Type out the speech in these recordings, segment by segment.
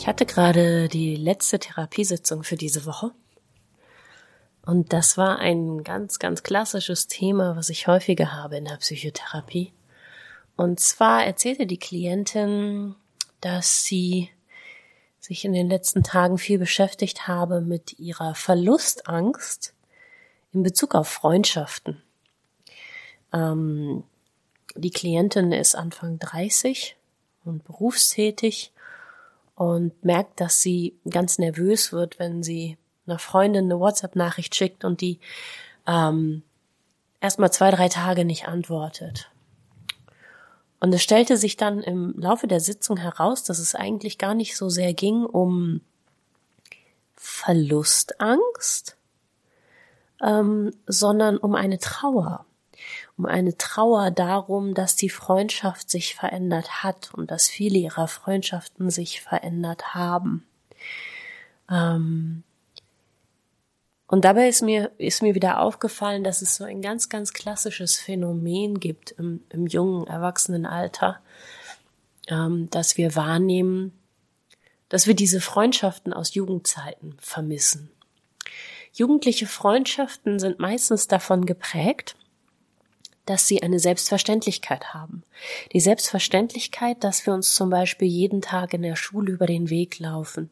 Ich hatte gerade die letzte Therapiesitzung für diese Woche. Und das war ein ganz, ganz klassisches Thema, was ich häufiger habe in der Psychotherapie. Und zwar erzählte die Klientin, dass sie sich in den letzten Tagen viel beschäftigt habe mit ihrer Verlustangst in Bezug auf Freundschaften. Ähm, die Klientin ist Anfang 30 und berufstätig und merkt, dass sie ganz nervös wird, wenn sie einer Freundin eine WhatsApp-Nachricht schickt und die ähm, erstmal zwei, drei Tage nicht antwortet. Und es stellte sich dann im Laufe der Sitzung heraus, dass es eigentlich gar nicht so sehr ging um Verlustangst, ähm, sondern um eine Trauer um eine Trauer darum, dass die Freundschaft sich verändert hat und dass viele ihrer Freundschaften sich verändert haben. Ähm und dabei ist mir, ist mir wieder aufgefallen, dass es so ein ganz, ganz klassisches Phänomen gibt im, im jungen Erwachsenenalter, ähm, dass wir wahrnehmen, dass wir diese Freundschaften aus Jugendzeiten vermissen. Jugendliche Freundschaften sind meistens davon geprägt, dass sie eine Selbstverständlichkeit haben. Die Selbstverständlichkeit, dass wir uns zum Beispiel jeden Tag in der Schule über den Weg laufen.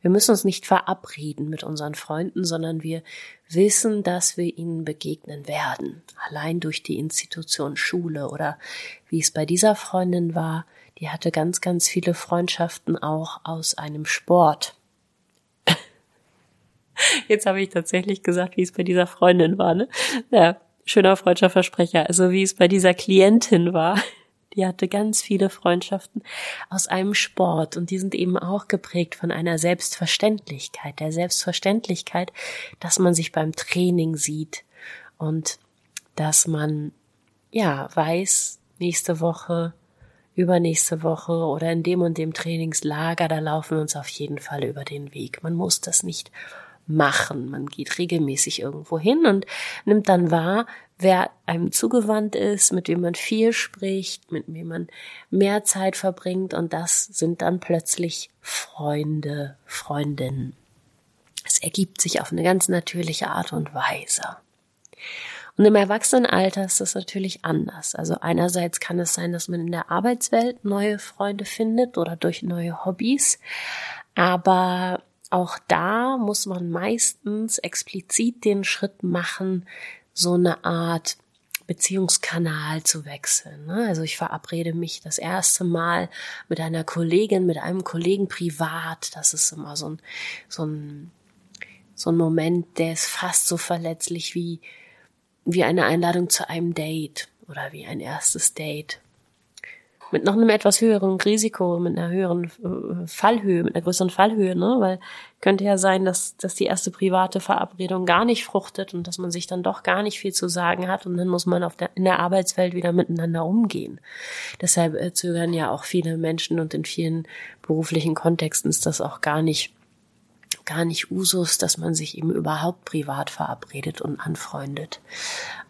Wir müssen uns nicht verabreden mit unseren Freunden, sondern wir wissen, dass wir ihnen begegnen werden. Allein durch die Institution Schule oder wie es bei dieser Freundin war, die hatte ganz, ganz viele Freundschaften auch aus einem Sport. Jetzt habe ich tatsächlich gesagt, wie es bei dieser Freundin war, ne? Ja, schöner Freundschaftsversprecher. Also wie es bei dieser Klientin war. Die hatte ganz viele Freundschaften aus einem Sport und die sind eben auch geprägt von einer Selbstverständlichkeit, der Selbstverständlichkeit, dass man sich beim Training sieht und dass man, ja, weiß, nächste Woche, übernächste Woche oder in dem und dem Trainingslager, da laufen wir uns auf jeden Fall über den Weg. Man muss das nicht machen. Man geht regelmäßig irgendwo hin und nimmt dann wahr, wer einem zugewandt ist, mit wem man viel spricht, mit wem man mehr Zeit verbringt und das sind dann plötzlich Freunde, Freundinnen. Es ergibt sich auf eine ganz natürliche Art und Weise. Und im Erwachsenenalter ist das natürlich anders. Also einerseits kann es sein, dass man in der Arbeitswelt neue Freunde findet oder durch neue Hobbys, aber auch da muss man meistens explizit den Schritt machen, so eine Art Beziehungskanal zu wechseln. Ne? Also ich verabrede mich das erste Mal mit einer Kollegin, mit einem Kollegen privat. Das ist immer so ein, so ein, so ein Moment, der ist fast so verletzlich wie, wie eine Einladung zu einem Date oder wie ein erstes Date mit noch einem etwas höheren Risiko, mit einer höheren äh, Fallhöhe, mit einer größeren Fallhöhe, ne? Weil könnte ja sein, dass, dass die erste private Verabredung gar nicht fruchtet und dass man sich dann doch gar nicht viel zu sagen hat und dann muss man auf der, in der Arbeitswelt wieder miteinander umgehen. Deshalb äh, zögern ja auch viele Menschen und in vielen beruflichen Kontexten ist das auch gar nicht gar nicht Usus, dass man sich eben überhaupt privat verabredet und anfreundet.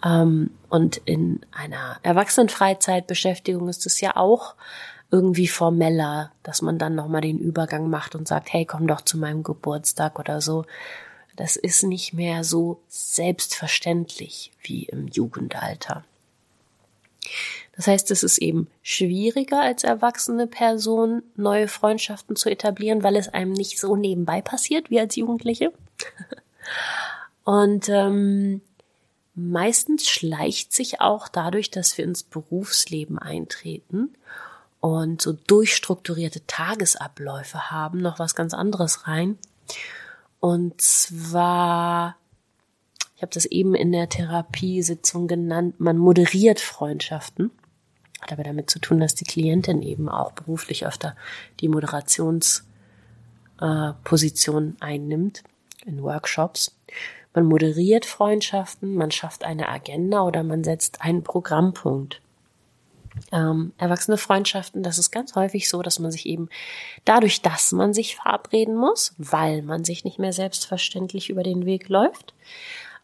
Ähm, und in einer Erwachsenenfreizeitbeschäftigung ist es ja auch irgendwie formeller, dass man dann nochmal den Übergang macht und sagt, hey, komm doch zu meinem Geburtstag oder so. Das ist nicht mehr so selbstverständlich wie im Jugendalter. Das heißt, es ist eben schwieriger als erwachsene Person neue Freundschaften zu etablieren, weil es einem nicht so nebenbei passiert wie als Jugendliche. Und ähm, meistens schleicht sich auch dadurch, dass wir ins Berufsleben eintreten und so durchstrukturierte Tagesabläufe haben, noch was ganz anderes rein. Und zwar ich habe das eben in der Therapiesitzung genannt, man moderiert Freundschaften. Hat aber damit zu tun, dass die Klientin eben auch beruflich öfter die Moderationsrolle äh, einnimmt in Workshops. Man moderiert Freundschaften, man schafft eine Agenda oder man setzt einen Programmpunkt. Ähm, erwachsene Freundschaften, das ist ganz häufig so, dass man sich eben dadurch, dass man sich verabreden muss, weil man sich nicht mehr selbstverständlich über den Weg läuft,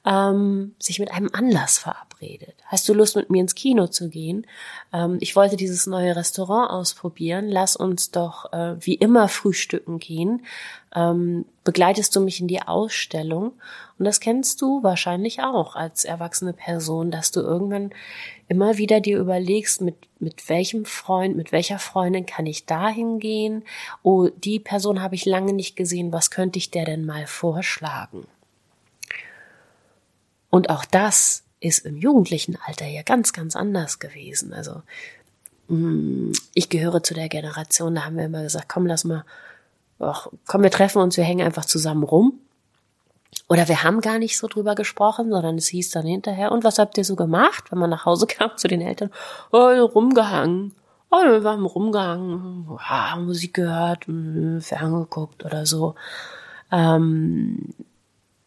ähm, sich mit einem Anlass verabredet. Hast du Lust, mit mir ins Kino zu gehen? Ähm, ich wollte dieses neue Restaurant ausprobieren. Lass uns doch äh, wie immer frühstücken gehen. Ähm, begleitest du mich in die Ausstellung? Und das kennst du wahrscheinlich auch als erwachsene Person, dass du irgendwann immer wieder dir überlegst, mit, mit welchem Freund, mit welcher Freundin kann ich dahin gehen? Oh, die Person habe ich lange nicht gesehen. Was könnte ich der denn mal vorschlagen? Und auch das ist im jugendlichen Alter ja ganz, ganz anders gewesen. Also mm, ich gehöre zu der Generation, da haben wir immer gesagt, komm, lass mal, ach, komm, wir treffen uns, wir hängen einfach zusammen rum. Oder wir haben gar nicht so drüber gesprochen, sondern es hieß dann hinterher, und was habt ihr so gemacht, wenn man nach Hause kam zu den Eltern? Oh, rumgehangen. Oh, wir haben rumgehangen, ja, Musik gehört, ferngeguckt oder so. Ähm,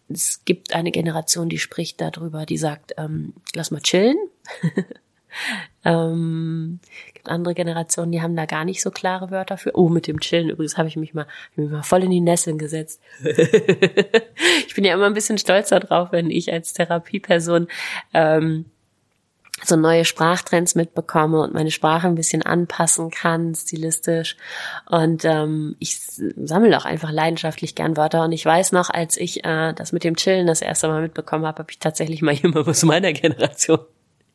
es gibt eine Generation, die spricht darüber, die sagt, ähm, lass mal chillen. ähm, gibt andere Generationen, die haben da gar nicht so klare Wörter für. Oh, mit dem Chillen übrigens habe ich mich mal, mich mal voll in die Nesseln gesetzt. ich bin ja immer ein bisschen stolzer drauf, wenn ich als Therapieperson ähm, so neue Sprachtrends mitbekomme und meine Sprache ein bisschen anpassen kann, stilistisch. Und ähm, ich sammle auch einfach leidenschaftlich gern Wörter. Und ich weiß noch, als ich äh, das mit dem Chillen das erste Mal mitbekommen habe, habe ich tatsächlich mal jemand aus meiner Generation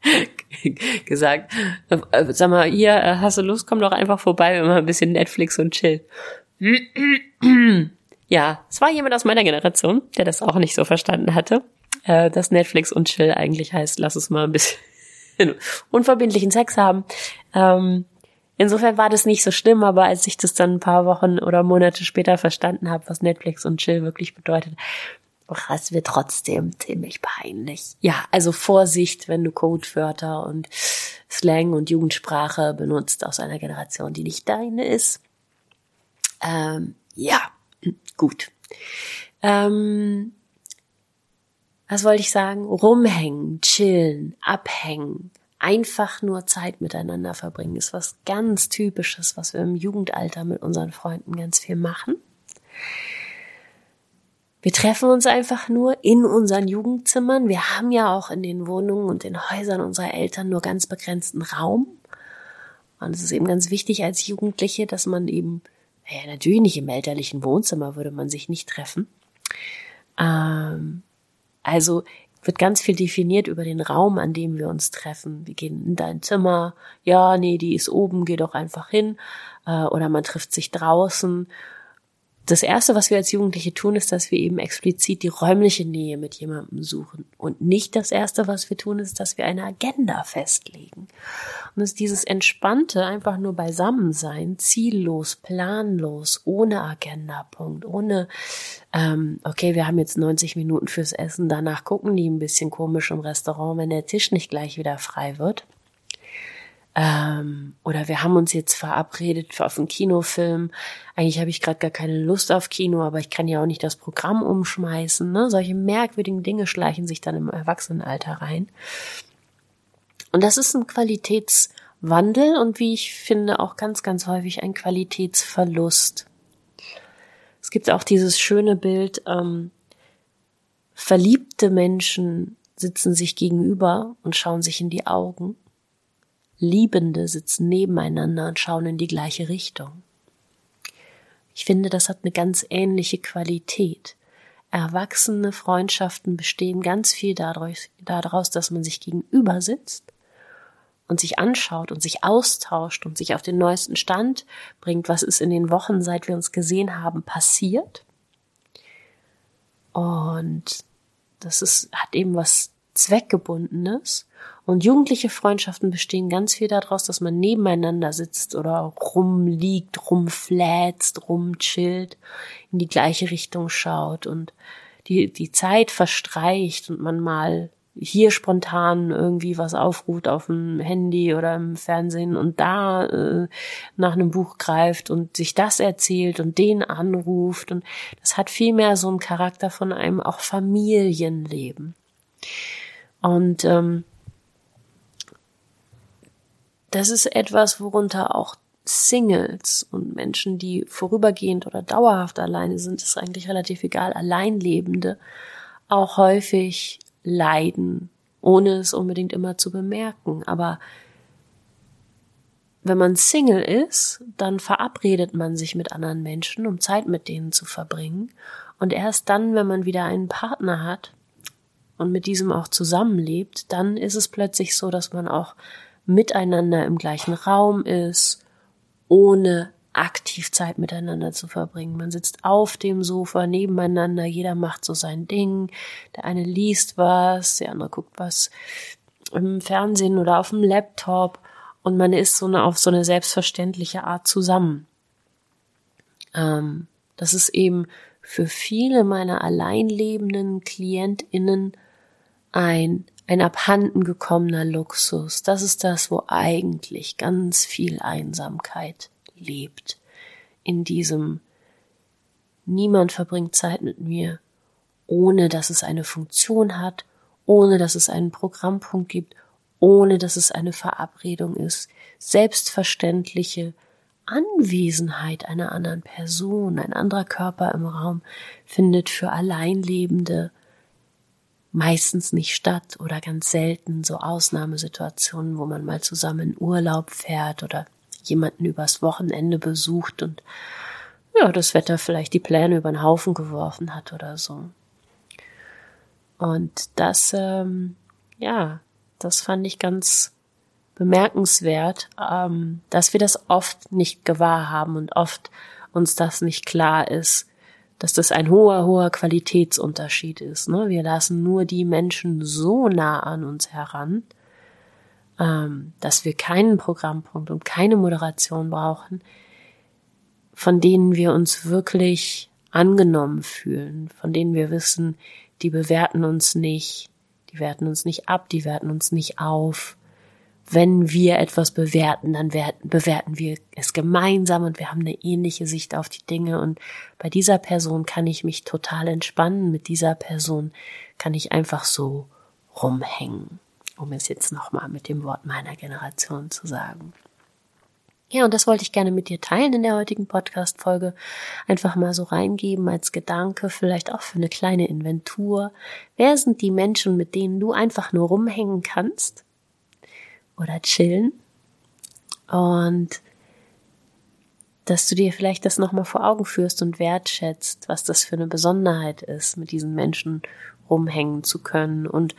gesagt, äh, sag mal, hier, äh, hast du Lust, komm doch einfach vorbei, wir machen ein bisschen Netflix und chill. ja, es war jemand aus meiner Generation, der das auch nicht so verstanden hatte, äh, dass Netflix und chill eigentlich heißt, lass es mal ein bisschen unverbindlichen Sex haben. Ähm, insofern war das nicht so schlimm, aber als ich das dann ein paar Wochen oder Monate später verstanden habe, was Netflix und Chill wirklich bedeutet, war es mir trotzdem ziemlich peinlich. Ja, also Vorsicht, wenn du Codewörter und Slang und Jugendsprache benutzt aus einer Generation, die nicht deine ist. Ähm, ja, gut. Ähm, was wollte ich sagen? Rumhängen, chillen, abhängen, einfach nur Zeit miteinander verbringen, ist was ganz Typisches, was wir im Jugendalter mit unseren Freunden ganz viel machen. Wir treffen uns einfach nur in unseren Jugendzimmern. Wir haben ja auch in den Wohnungen und den Häusern unserer Eltern nur ganz begrenzten Raum. Und es ist eben ganz wichtig als Jugendliche, dass man eben, ja, natürlich nicht im elterlichen Wohnzimmer würde man sich nicht treffen. Ähm, also wird ganz viel definiert über den Raum, an dem wir uns treffen. Wir gehen in dein Zimmer, ja, nee, die ist oben, geh doch einfach hin. Äh, oder man trifft sich draußen das erste, was wir als Jugendliche tun, ist, dass wir eben explizit die räumliche Nähe mit jemandem suchen. Und nicht das erste, was wir tun, ist, dass wir eine Agenda festlegen. Und es ist dieses entspannte, einfach nur Beisammensein, ziellos, planlos, ohne Agendapunkt, ohne, ähm, okay, wir haben jetzt 90 Minuten fürs Essen, danach gucken die ein bisschen komisch im Restaurant, wenn der Tisch nicht gleich wieder frei wird. Ähm, oder wir haben uns jetzt verabredet für auf einen Kinofilm. Eigentlich habe ich gerade gar keine Lust auf Kino, aber ich kann ja auch nicht das Programm umschmeißen. Ne? Solche merkwürdigen Dinge schleichen sich dann im Erwachsenenalter rein. Und das ist ein Qualitätswandel und wie ich finde auch ganz, ganz häufig ein Qualitätsverlust. Es gibt auch dieses schöne Bild, ähm, verliebte Menschen sitzen sich gegenüber und schauen sich in die Augen Liebende sitzen nebeneinander und schauen in die gleiche Richtung. Ich finde, das hat eine ganz ähnliche Qualität. Erwachsene Freundschaften bestehen ganz viel daraus, dass man sich gegenüber sitzt und sich anschaut und sich austauscht und sich auf den neuesten Stand bringt, was ist in den Wochen, seit wir uns gesehen haben, passiert. Und das ist, hat eben was Zweckgebundenes und jugendliche Freundschaften bestehen ganz viel daraus, dass man nebeneinander sitzt oder rumliegt, rumflätzt, rumchillt, in die gleiche Richtung schaut und die, die Zeit verstreicht und man mal hier spontan irgendwie was aufruft auf dem Handy oder im Fernsehen und da äh, nach einem Buch greift und sich das erzählt und den anruft und das hat viel mehr so einen Charakter von einem auch Familienleben. Und ähm, das ist etwas, worunter auch Singles und Menschen, die vorübergehend oder dauerhaft alleine sind, ist eigentlich relativ egal, Alleinlebende auch häufig leiden, ohne es unbedingt immer zu bemerken. Aber wenn man Single ist, dann verabredet man sich mit anderen Menschen, um Zeit mit denen zu verbringen. Und erst dann, wenn man wieder einen Partner hat und mit diesem auch zusammenlebt, dann ist es plötzlich so, dass man auch miteinander im gleichen Raum ist, ohne aktiv Zeit miteinander zu verbringen. Man sitzt auf dem Sofa nebeneinander, jeder macht so sein Ding. Der eine liest was, der andere guckt was im Fernsehen oder auf dem Laptop und man ist so eine, auf so eine selbstverständliche Art zusammen. Ähm, das ist eben für viele meiner alleinlebenden KlientInnen ein, ein abhanden gekommener Luxus. Das ist das, wo eigentlich ganz viel Einsamkeit lebt. In diesem Niemand verbringt Zeit mit mir, ohne dass es eine Funktion hat, ohne dass es einen Programmpunkt gibt, ohne dass es eine Verabredung ist. Selbstverständliche Anwesenheit einer anderen Person, ein anderer Körper im Raum findet für Alleinlebende meistens nicht statt oder ganz selten so Ausnahmesituationen, wo man mal zusammen in Urlaub fährt oder jemanden übers Wochenende besucht und ja, das Wetter vielleicht die Pläne über den Haufen geworfen hat oder so. Und das, ähm, ja, das fand ich ganz bemerkenswert, ähm, dass wir das oft nicht gewahr haben und oft uns das nicht klar ist, dass das ein hoher, hoher Qualitätsunterschied ist. Ne? Wir lassen nur die Menschen so nah an uns heran, ähm, dass wir keinen Programmpunkt und keine Moderation brauchen, von denen wir uns wirklich angenommen fühlen, von denen wir wissen, die bewerten uns nicht, die werten uns nicht ab, die werten uns nicht auf. Wenn wir etwas bewerten, dann bewerten wir es gemeinsam und wir haben eine ähnliche Sicht auf die Dinge und bei dieser Person kann ich mich total entspannen, mit dieser Person kann ich einfach so rumhängen um es jetzt nochmal mit dem Wort meiner Generation zu sagen. Ja, und das wollte ich gerne mit dir teilen in der heutigen Podcast-Folge. Einfach mal so reingeben als Gedanke, vielleicht auch für eine kleine Inventur. Wer sind die Menschen, mit denen du einfach nur rumhängen kannst? Oder chillen? Und dass du dir vielleicht das nochmal vor Augen führst und wertschätzt, was das für eine Besonderheit ist, mit diesen Menschen rumhängen zu können und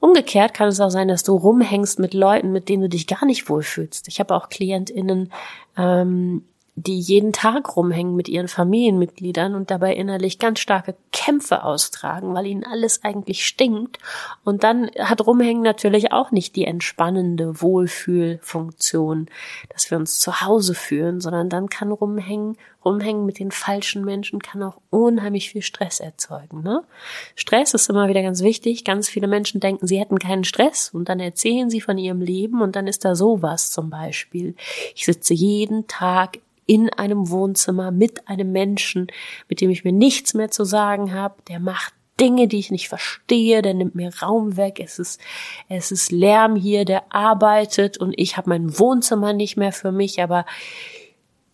Umgekehrt kann es auch sein, dass du rumhängst mit Leuten, mit denen du dich gar nicht wohlfühlst. Ich habe auch KlientInnen, ähm, die jeden Tag rumhängen mit ihren Familienmitgliedern und dabei innerlich ganz starke Kämpfe austragen, weil ihnen alles eigentlich stinkt. Und dann hat Rumhängen natürlich auch nicht die entspannende Wohlfühlfunktion, dass wir uns zu Hause fühlen, sondern dann kann Rumhängen, Rumhängen mit den falschen Menschen kann auch unheimlich viel Stress erzeugen. Ne? Stress ist immer wieder ganz wichtig. Ganz viele Menschen denken, sie hätten keinen Stress und dann erzählen sie von ihrem Leben und dann ist da sowas zum Beispiel. Ich sitze jeden Tag in einem Wohnzimmer mit einem Menschen, mit dem ich mir nichts mehr zu sagen habe, der macht Dinge, die ich nicht verstehe, der nimmt mir Raum weg, es ist, es ist Lärm hier, der arbeitet und ich habe mein Wohnzimmer nicht mehr für mich, aber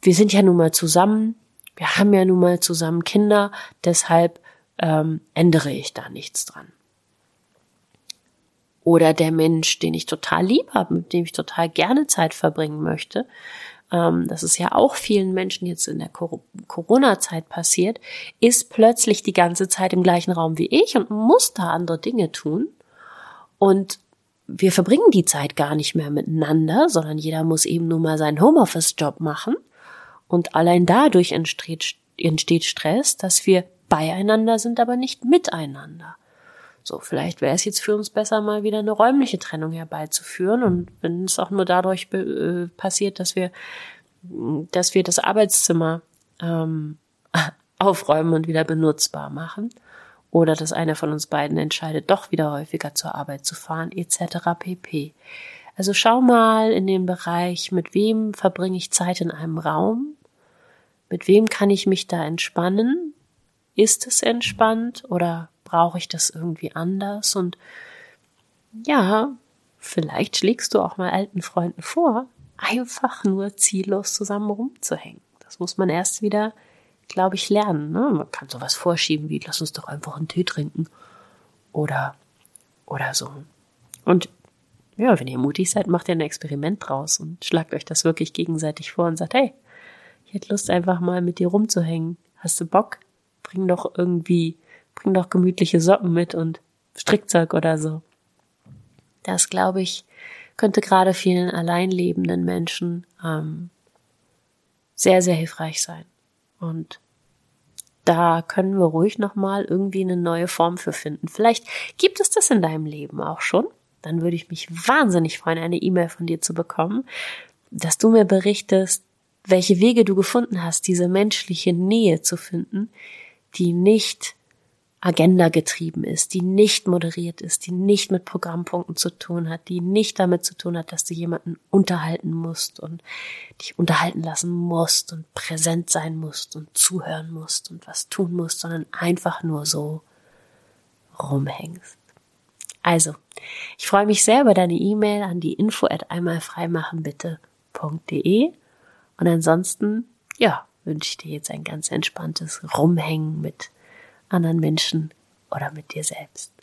wir sind ja nun mal zusammen, wir haben ja nun mal zusammen Kinder, deshalb ähm, ändere ich da nichts dran. Oder der Mensch, den ich total lieb habe, mit dem ich total gerne Zeit verbringen möchte, das ist ja auch vielen Menschen jetzt in der Corona-Zeit passiert, ist plötzlich die ganze Zeit im gleichen Raum wie ich und muss da andere Dinge tun. Und wir verbringen die Zeit gar nicht mehr miteinander, sondern jeder muss eben nur mal seinen Homeoffice-Job machen. Und allein dadurch entsteht, entsteht Stress, dass wir beieinander sind, aber nicht miteinander. So, vielleicht wäre es jetzt für uns besser, mal wieder eine räumliche Trennung herbeizuführen. Und wenn es auch nur dadurch äh, passiert, dass wir, dass wir das Arbeitszimmer ähm, aufräumen und wieder benutzbar machen. oder dass einer von uns beiden entscheidet, doch wieder häufiger zur Arbeit zu fahren, etc. pp. Also schau mal in den Bereich, mit wem verbringe ich Zeit in einem Raum? Mit wem kann ich mich da entspannen? Ist es entspannt oder brauche ich das irgendwie anders? Und ja, vielleicht schlägst du auch mal alten Freunden vor, einfach nur ziellos zusammen rumzuhängen. Das muss man erst wieder, glaube ich, lernen. Ne? Man kann sowas vorschieben wie, lass uns doch einfach einen Tee trinken. Oder, oder so. Und ja, wenn ihr mutig seid, macht ihr ein Experiment draus und schlagt euch das wirklich gegenseitig vor und sagt, hey, ich hätte Lust einfach mal mit dir rumzuhängen. Hast du Bock? Bring doch irgendwie, bring doch gemütliche Socken mit und Strickzeug oder so. Das, glaube ich, könnte gerade vielen alleinlebenden Menschen ähm, sehr, sehr hilfreich sein. Und da können wir ruhig nochmal irgendwie eine neue Form für finden. Vielleicht gibt es das in deinem Leben auch schon dann würde ich mich wahnsinnig freuen, eine E-Mail von dir zu bekommen, dass du mir berichtest, welche Wege du gefunden hast, diese menschliche Nähe zu finden, die nicht Agenda getrieben ist, die nicht moderiert ist, die nicht mit Programmpunkten zu tun hat, die nicht damit zu tun hat, dass du jemanden unterhalten musst und dich unterhalten lassen musst und präsent sein musst und zuhören musst und was tun musst, sondern einfach nur so rumhängst. Also, ich freue mich sehr über deine E-Mail an die info at einmalfreimachenbitte.de und ansonsten, ja, wünsche ich dir jetzt ein ganz entspanntes Rumhängen mit anderen Menschen oder mit dir selbst.